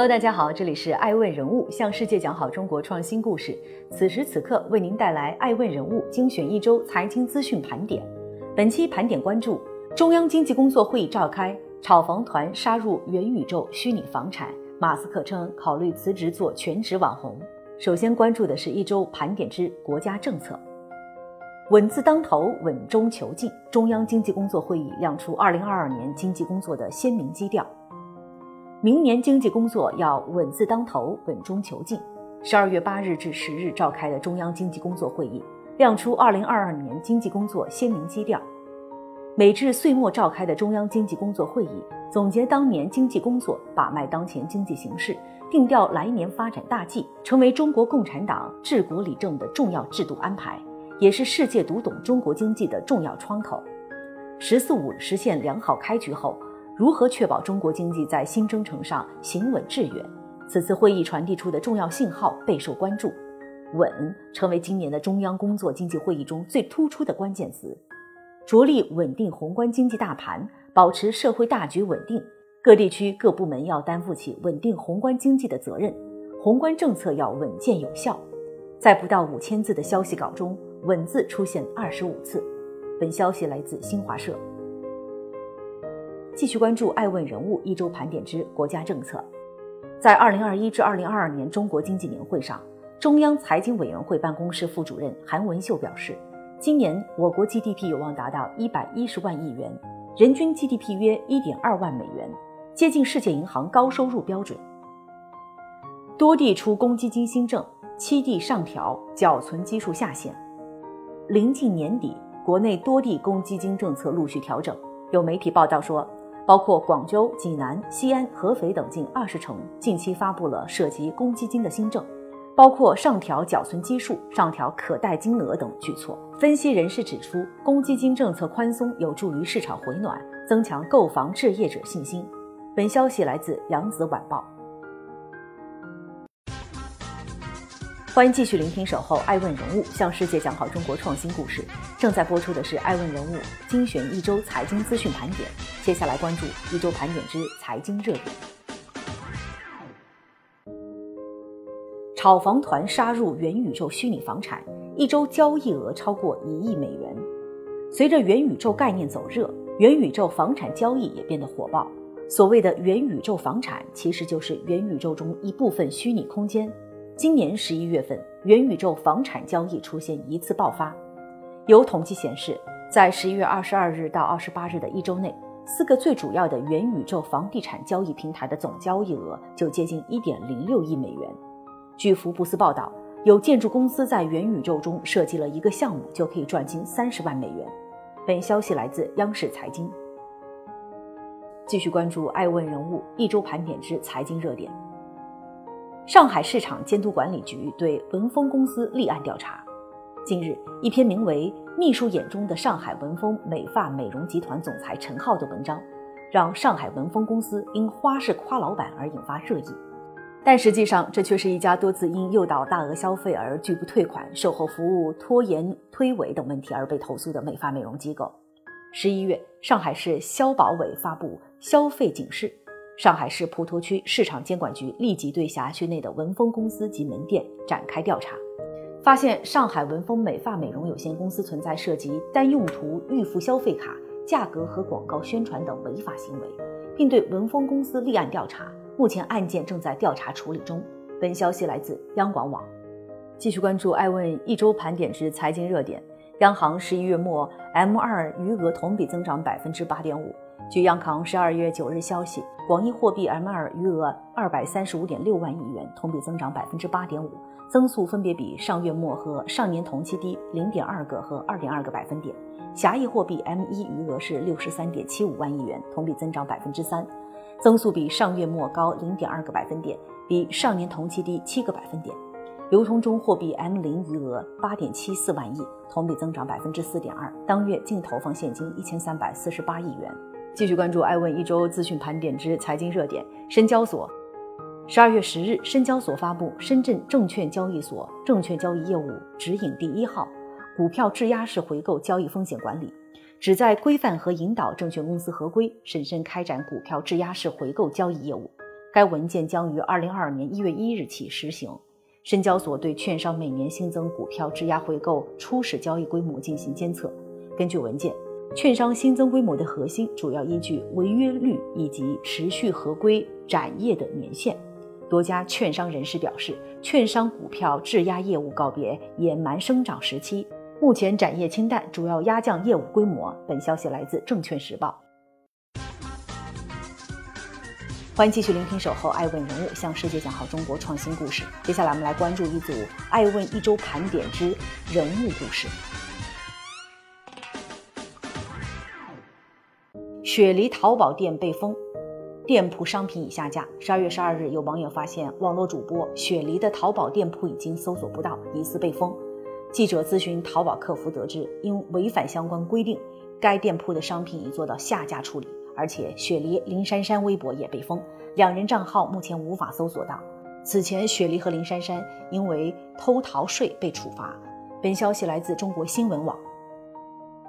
Hello，大家好，这里是爱问人物，向世界讲好中国创新故事。此时此刻为您带来爱问人物精选一周财经资讯盘点。本期盘点关注中央经济工作会议召开，炒房团杀入元宇宙虚拟房产，马斯克称考虑辞职做全职网红。首先关注的是一周盘点之国家政策。稳字当头，稳中求进。中央经济工作会议亮出二零二二年经济工作的鲜明基调。明年经济工作要稳字当头，稳中求进。十二月八日至十日召开的中央经济工作会议亮出二零二二年经济工作鲜明基调。每至岁末召开的中央经济工作会议，总结当年经济工作，把脉当前经济形势，定调来年发展大计，成为中国共产党治国理政的重要制度安排。也是世界读懂中国经济的重要窗口。“十四五”实现良好开局后，如何确保中国经济在新征程上行稳致远？此次会议传递出的重要信号备受关注。稳成为今年的中央工作经济会议中最突出的关键词，着力稳定宏观经济大盘，保持社会大局稳定。各地区各部门要担负起稳定宏观经济的责任，宏观政策要稳健有效。在不到五千字的消息稿中。稳字出现二十五次。本消息来自新华社。继续关注爱问人物一周盘点之国家政策。在二零二一至二零二二年中国经济年会上，中央财经委员会办公室副主任韩文秀表示，今年我国 GDP 有望达到一百一十万亿元，人均 GDP 约一点二万美元，接近世界银行高收入标准。多地出公积金新政，七地上调缴存基数下限。临近年底，国内多地公积金政策陆续调整。有媒体报道说，包括广州、济南、西安、合肥等近二十城近期发布了涉及公积金的新政，包括上调缴存基数、上调可贷金额等举措。分析人士指出，公积金政策宽松有助于市场回暖，增强购房置业者信心。本消息来自《扬子晚报》。欢迎继续聆听《守候爱问人物》，向世界讲好中国创新故事。正在播出的是《爱问人物》精选一周财经资讯盘点。接下来关注一周盘点之财经热点。炒房团杀入元宇宙虚拟房产，一周交易额超过一亿美元。随着元宇宙概念走热，元宇宙房产交易也变得火爆。所谓的元宇宙房产，其实就是元宇宙中一部分虚拟空间。今年十一月份，元宇宙房产交易出现一次爆发。有统计显示，在十一月二十二日到二十八日的一周内，四个最主要的元宇宙房地产交易平台的总交易额就接近一点零六亿美元。据福布斯报道，有建筑公司在元宇宙中设计了一个项目，就可以赚进三十万美元。本消息来自央视财经。继续关注爱问人物一周盘点之财经热点。上海市场监督管理局对文峰公司立案调查。近日，一篇名为《秘书眼中的上海文峰美发美容集团总裁陈浩》的文章，让上海文峰公司因花式夸老板而引发热议。但实际上，这却是一家多次因诱导大额消费而拒不退款、售后服务拖延推诿等问题而被投诉的美发美容机构。十一月，上海市消保委发布消费警示。上海市普陀区市场监管局立即对辖区内的文峰公司及门店展开调查，发现上海文峰美发美容有限公司存在涉及单用途预付消费卡、价格和广告宣传等违法行为，并对文峰公司立案调查。目前案件正在调查处理中。本消息来自央广网。继续关注爱问一周盘点之财经热点。央行十一月末 M 二余额同比增长百分之八点五。据央行十二月九日消息，广义货币 M2 余额二百三十五点六万亿元，同比增长百分之八点五，增速分别比上月末和上年同期低零点二个和二点二个百分点。狭义货币 M1 余额是六十三点七五万亿元，同比增长百分之三，增速比上月末高零点二个百分点，比上年同期低七个百分点。流通中货币 M0 余额八点七四万亿，同比增长百分之四点二，当月净投放现金一千三百四十八亿元。继续关注爱问一周资讯盘点之财经热点。深交所十二月十日，深交所发布《深圳证券交易所证券交易业务指引》第一号，股票质押式回购交易风险管理，旨在规范和引导证券公司合规、审慎开展股票质押式回购交易业务。该文件将于二零二二年一月一日起实行。深交所对券商每年新增股票质押回购初始交易规模进行监测。根据文件，券商新增规模的核心主要依据违约率以及持续合规展业的年限。多家券商人士表示，券商股票质押业务告别野蛮生长时期，目前展业清淡，主要压降业务规模。本消息来自《证券时报》。欢迎继续聆听《守候爱问人物》，向世界讲好中国创新故事。接下来，我们来关注一组《爱问一周盘点之人物故事》。雪梨淘宝店被封，店铺商品已下架。十二月十二日，有网友发现网络主播雪梨的淘宝店铺已经搜索不到，疑似被封。记者咨询淘宝客服得知，因违反相关规定，该店铺的商品已做到下架处理。而且，雪梨林珊珊微博也被封，两人账号目前无法搜索到。此前，雪梨和林珊珊因为偷逃税被处罚。本消息来自中国新闻网。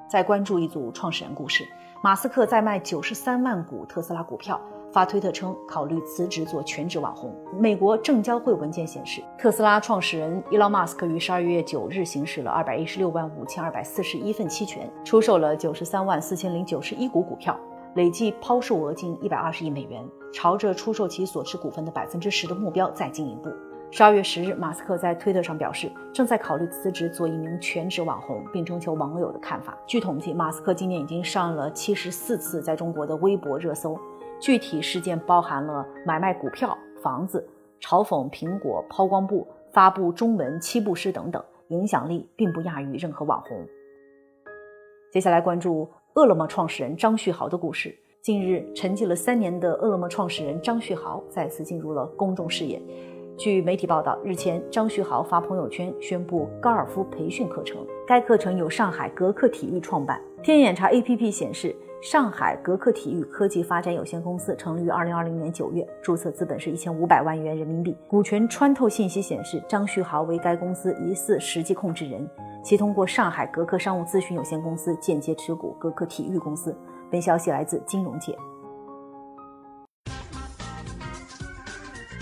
再关注一组创始人故事：马斯克在卖九十三万股特斯拉股票，发推特称考虑辞职做全职网红。美国证交会文件显示，特斯拉创始人伊隆马斯克于十二月九日行使了二百一十六万五千二百四十一份期权，出售了九十三万四千零九十一股股票。累计抛售额近一百二十亿美元，朝着出售其所持股份的百分之十的目标再进一步。十二月十日，马斯克在推特上表示，正在考虑辞职做一名全职网红，并征求网友的看法。据统计，马斯克今年已经上了七十四次在中国的微博热搜，具体事件包含了买卖股票、房子、嘲讽苹果、抛光布、发布中文七步诗等等，影响力并不亚于任何网红。接下来关注。饿了么创始人张旭豪的故事。近日，沉寂了三年的饿了么创始人张旭豪再次进入了公众视野。据媒体报道，日前张旭豪发朋友圈宣布高尔夫培训课程，该课程由上海格克体育创办。天眼查 APP 显示，上海格克体育科技发展有限公司成立于2020年9月，注册资本是一千五百万元人民币。股权穿透信息显示，张旭豪为该公司疑似实际控制人。其通过上海格克商务咨询有限公司间接持股格克体育公司。本消息来自金融界。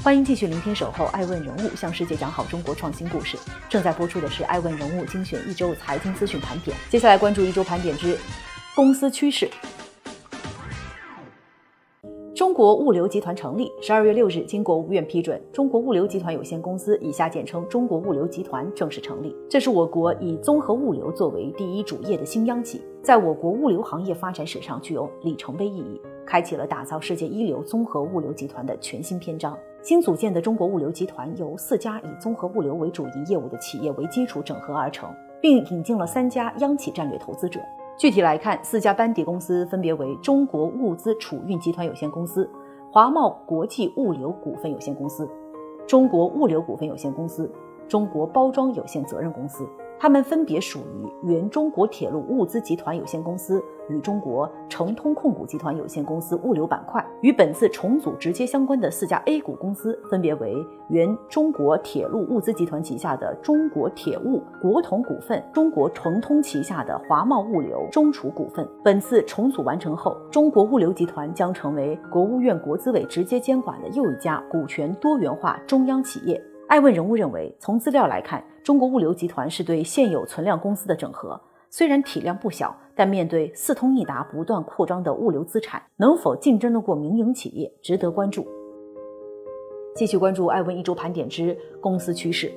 欢迎继续聆听《守候爱问人物》，向世界讲好中国创新故事。正在播出的是《爱问人物》精选一周财经资讯盘点。接下来关注一周盘点之公司趋势。中国物流集团成立。十二月六日，经国务院批准，中国物流集团有限公司（以下简称中国物流集团）正式成立。这是我国以综合物流作为第一主业的新央企，在我国物流行业发展史上具有里程碑意义，开启了打造世界一流综合物流集团的全新篇章。新组建的中国物流集团由四家以综合物流为主营业务的企业为基础整合而成，并引进了三家央企战略投资者。具体来看，四家班底公司分别为中国物资储运集团有限公司、华贸国际物流股份有限公司、中国物流股份有限公司、中国包装有限责任公司。它们分别属于原中国铁路物资集团有限公司与中国成通控股集团有限公司物流板块。与本次重组直接相关的四家 A 股公司分别为原中国铁路物资集团旗下的中国铁物、国统股份、中国成通旗下的华贸物流、中储股份。本次重组完成后，中国物流集团将成为国务院国资委直接监管的又一家股权多元化中央企业。爱问人物认为，从资料来看，中国物流集团是对现有存量公司的整合。虽然体量不小，但面对四通一达不断扩张的物流资产，能否竞争得过民营企业，值得关注。继续关注爱问一周盘点之公司趋势。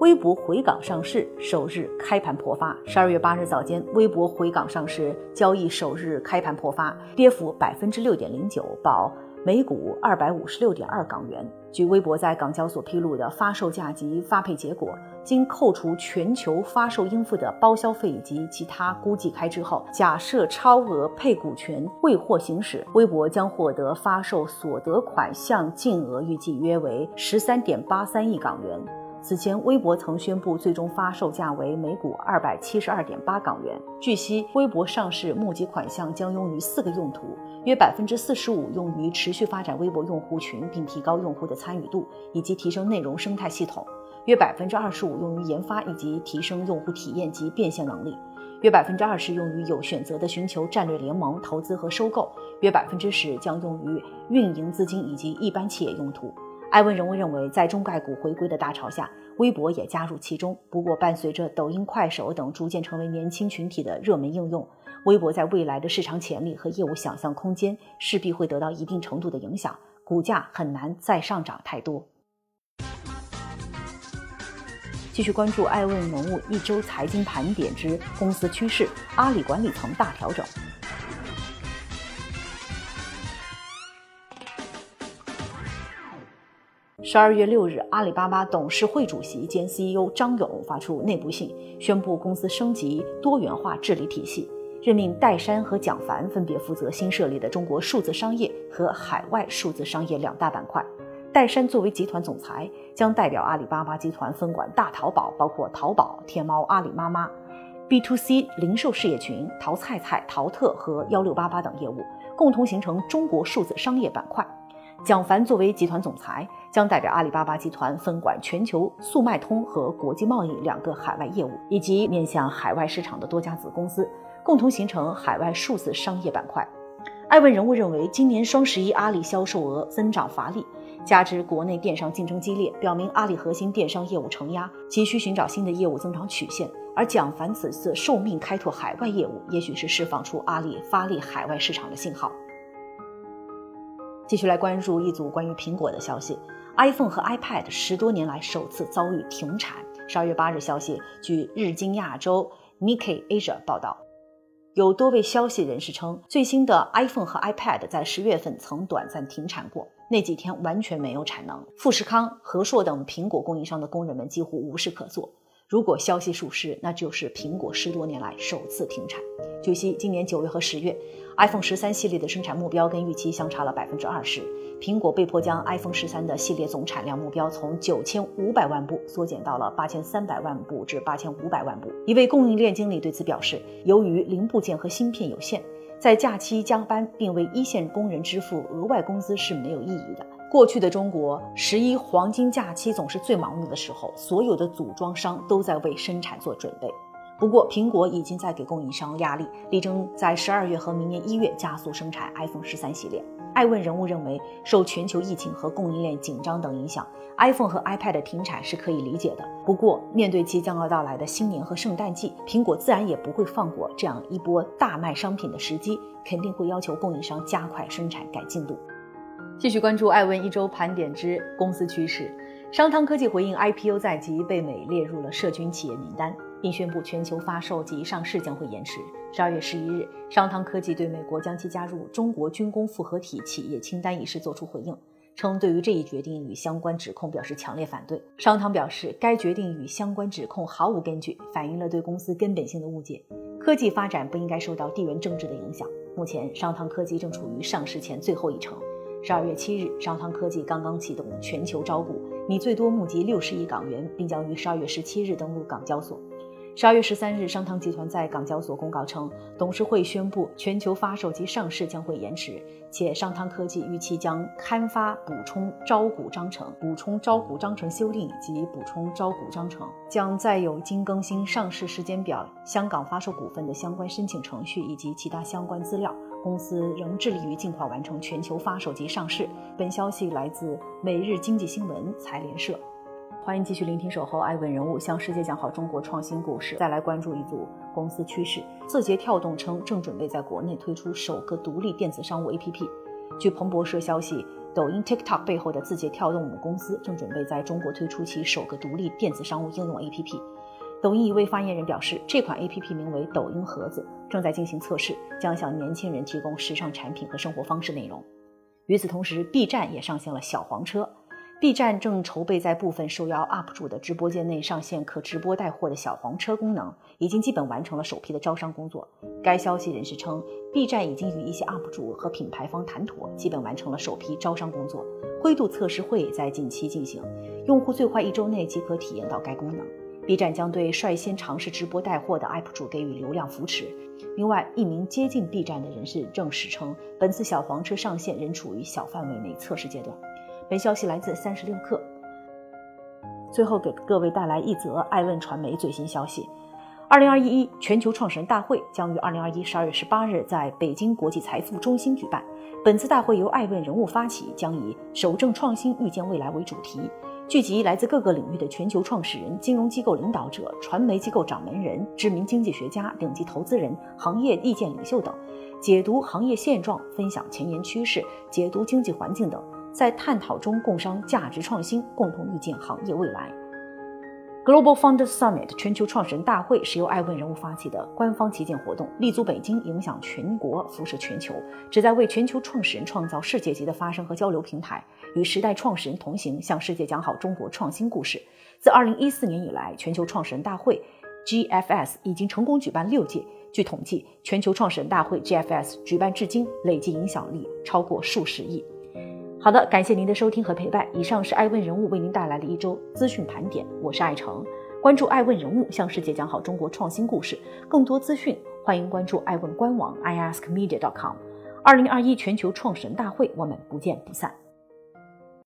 微博回港上市首日开盘破发。十二月八日早间，微博回港上市交易首日开盘破发，跌幅百分之六点零九，报。每股二百五十六点二港元。据微博在港交所披露的发售价及发配结果，经扣除全球发售应付的包销费以及其他估计开支后，假设超额配股权未获行使，微博将获得发售所得款项净额预计约为十三点八三亿港元。此前，微博曾宣布最终发售价为每股二百七十二点八港元。据悉，微博上市募集款项将用于四个用途。约百分之四十五用于持续发展微博用户群，并提高用户的参与度，以及提升内容生态系统；约百分之二十五用于研发以及提升用户体验及变现能力；约百分之二十用于有选择的寻求战略联盟、投资和收购，约百分之十将用于运营资金以及一般企业用途。艾文人物认为，在中概股回归的大潮下，微博也加入其中。不过，伴随着抖音、快手等逐渐成为年轻群体的热门应用，微博在未来的市场潜力和业务想象空间势必会得到一定程度的影响，股价很难再上涨太多。继续关注爱问人物一周财经盘点之公司趋势，阿里管理层大调整。十二月六日，阿里巴巴董事会主席兼 CEO 张勇发出内部信，宣布公司升级多元化治理体系，任命戴珊和蒋凡分别负责新设立的中国数字商业和海外数字商业两大板块。戴珊作为集团总裁，将代表阿里巴巴集团分管大淘宝，包括淘宝、天猫、阿里妈妈、B to C 零售事业群、淘菜菜、淘特和幺六八八等业务，共同形成中国数字商业板块。蒋凡作为集团总裁，将代表阿里巴巴集团分管全球速卖通和国际贸易两个海外业务，以及面向海外市场的多家子公司，共同形成海外数字商业板块。艾问人物认为，今年双十一阿里销售额增长乏力，加之国内电商竞争激烈，表明阿里核心电商业务承压，急需寻找新的业务增长曲线。而蒋凡此次受命开拓海外业务，也许是释放出阿里发力海外市场的信号。继续来关注一组关于苹果的消息：iPhone 和 iPad 十多年来首次遭遇停产。十二月八日消息，据日经亚洲 Nikkei Asia 报道，有多位消息人士称，最新的 iPhone 和 iPad 在十月份曾短暂停产过，那几天完全没有产能，富士康、和硕等苹果供应商的工人们几乎无事可做。如果消息属实，那就是苹果十多年来首次停产。据悉，今年九月和十月。iPhone 十三系列的生产目标跟预期相差了百分之二十，苹果被迫将 iPhone 十三的系列总产量目标从九千五百万部缩减到了八千三百万部至八千五百万部。一位供应链经理对此表示，由于零部件和芯片有限，在假期加班并为一线工人支付额外工资是没有意义的。过去的中国十一黄金假期总是最忙碌的时候，所有的组装商都在为生产做准备。不过，苹果已经在给供应商压力，力争在十二月和明年一月加速生产 iPhone 十三系列。爱问人物认为，受全球疫情和供应链紧张等影响，iPhone 和 iPad 停产是可以理解的。不过，面对即将要到来的新年和圣诞季，苹果自然也不会放过这样一波大卖商品的时机，肯定会要求供应商加快生产、改进度。继续关注艾问一周盘点之公司趋势，商汤科技回应 IPO 在即，被美列入了涉军企业名单。并宣布全球发售及上市将会延迟。十二月十一日，商汤科技对美国将其加入中国军工复合体企业清单一事作出回应，称对于这一决定与相关指控表示强烈反对。商汤表示，该决定与相关指控毫无根据，反映了对公司根本性的误解。科技发展不应该受到地缘政治的影响。目前，商汤科技正处于上市前最后一程。十二月七日，商汤科技刚刚启动全球招股，拟最多募集六十亿港元，并将于十二月十七日登陆港交所。十二月十三日，商汤集团在港交所公告称，董事会宣布全球发售及上市将会延迟，且商汤科技预期将刊发补充招股章程、补充招股章程修订及补充招股章程，将再有经更新上市时间表、香港发售股份的相关申请程序以及其他相关资料。公司仍致力于尽快完成全球发售及上市。本消息来自每日经济新闻财联社。欢迎继续聆听《守候爱问人物》，向世界讲好中国创新故事。再来关注一组公司趋势。字节跳动称，正准备在国内推出首个独立电子商务 APP。据彭博社消息，抖音 TikTok 背后的字节跳动母公司正准备在中国推出其首个独立电子商务应用 APP。抖音一位发言人表示，这款 APP 名为“抖音盒子”，正在进行测试，将向年轻人提供时尚产品和生活方式内容。与此同时，B 站也上线了小黄车。B 站正筹备在部分受邀 UP 主的直播间内上线可直播带货的小黄车功能，已经基本完成了首批的招商工作。该消息人士称，B 站已经与一些 UP 主和品牌方谈妥，基本完成了首批招商工作。灰度测试会在近期进行，用户最快一周内即可体验到该功能。B 站将对率先尝试直播带货的 UP 主给予流量扶持。另外，一名接近 B 站的人士证实称，本次小黄车上线仍处于小范围内测试阶段。本消息来自三十六氪。最后给各位带来一则爱问传媒最新消息：二零二一全球创始人大会将于二零二一十二月十八日在北京国际财富中心举办。本次大会由爱问人物发起，将以“守正创新，预见未来”为主题，聚集来自各个领域的全球创始人、金融机构领导者、传媒机构掌门人、知名经济学家、顶级投资人、行业意见领袖等，解读行业现状，分享前沿趋势，解读经济环境等，在探讨中共商价值创新，共同预见行业未来。Global Founders Summit 全球创始人大会是由爱问人物发起的官方旗舰活动，立足北京，影响全国，辐射全球，旨在为全球创始人创造世界级的发声和交流平台，与时代创始人同行，向世界讲好中国创新故事。自2014年以来，全球创始人大会 GFS 已经成功举办六届。据统计，全球创始人大会 GFS 举办至今，累计影响力超过数十亿。好的，感谢您的收听和陪伴。以上是爱问人物为您带来的一周资讯盘点，我是爱成。关注爱问人物，向世界讲好中国创新故事。更多资讯，欢迎关注爱问官网 iaskmedia.com。二零二一全球创始人大会，我们不见不散。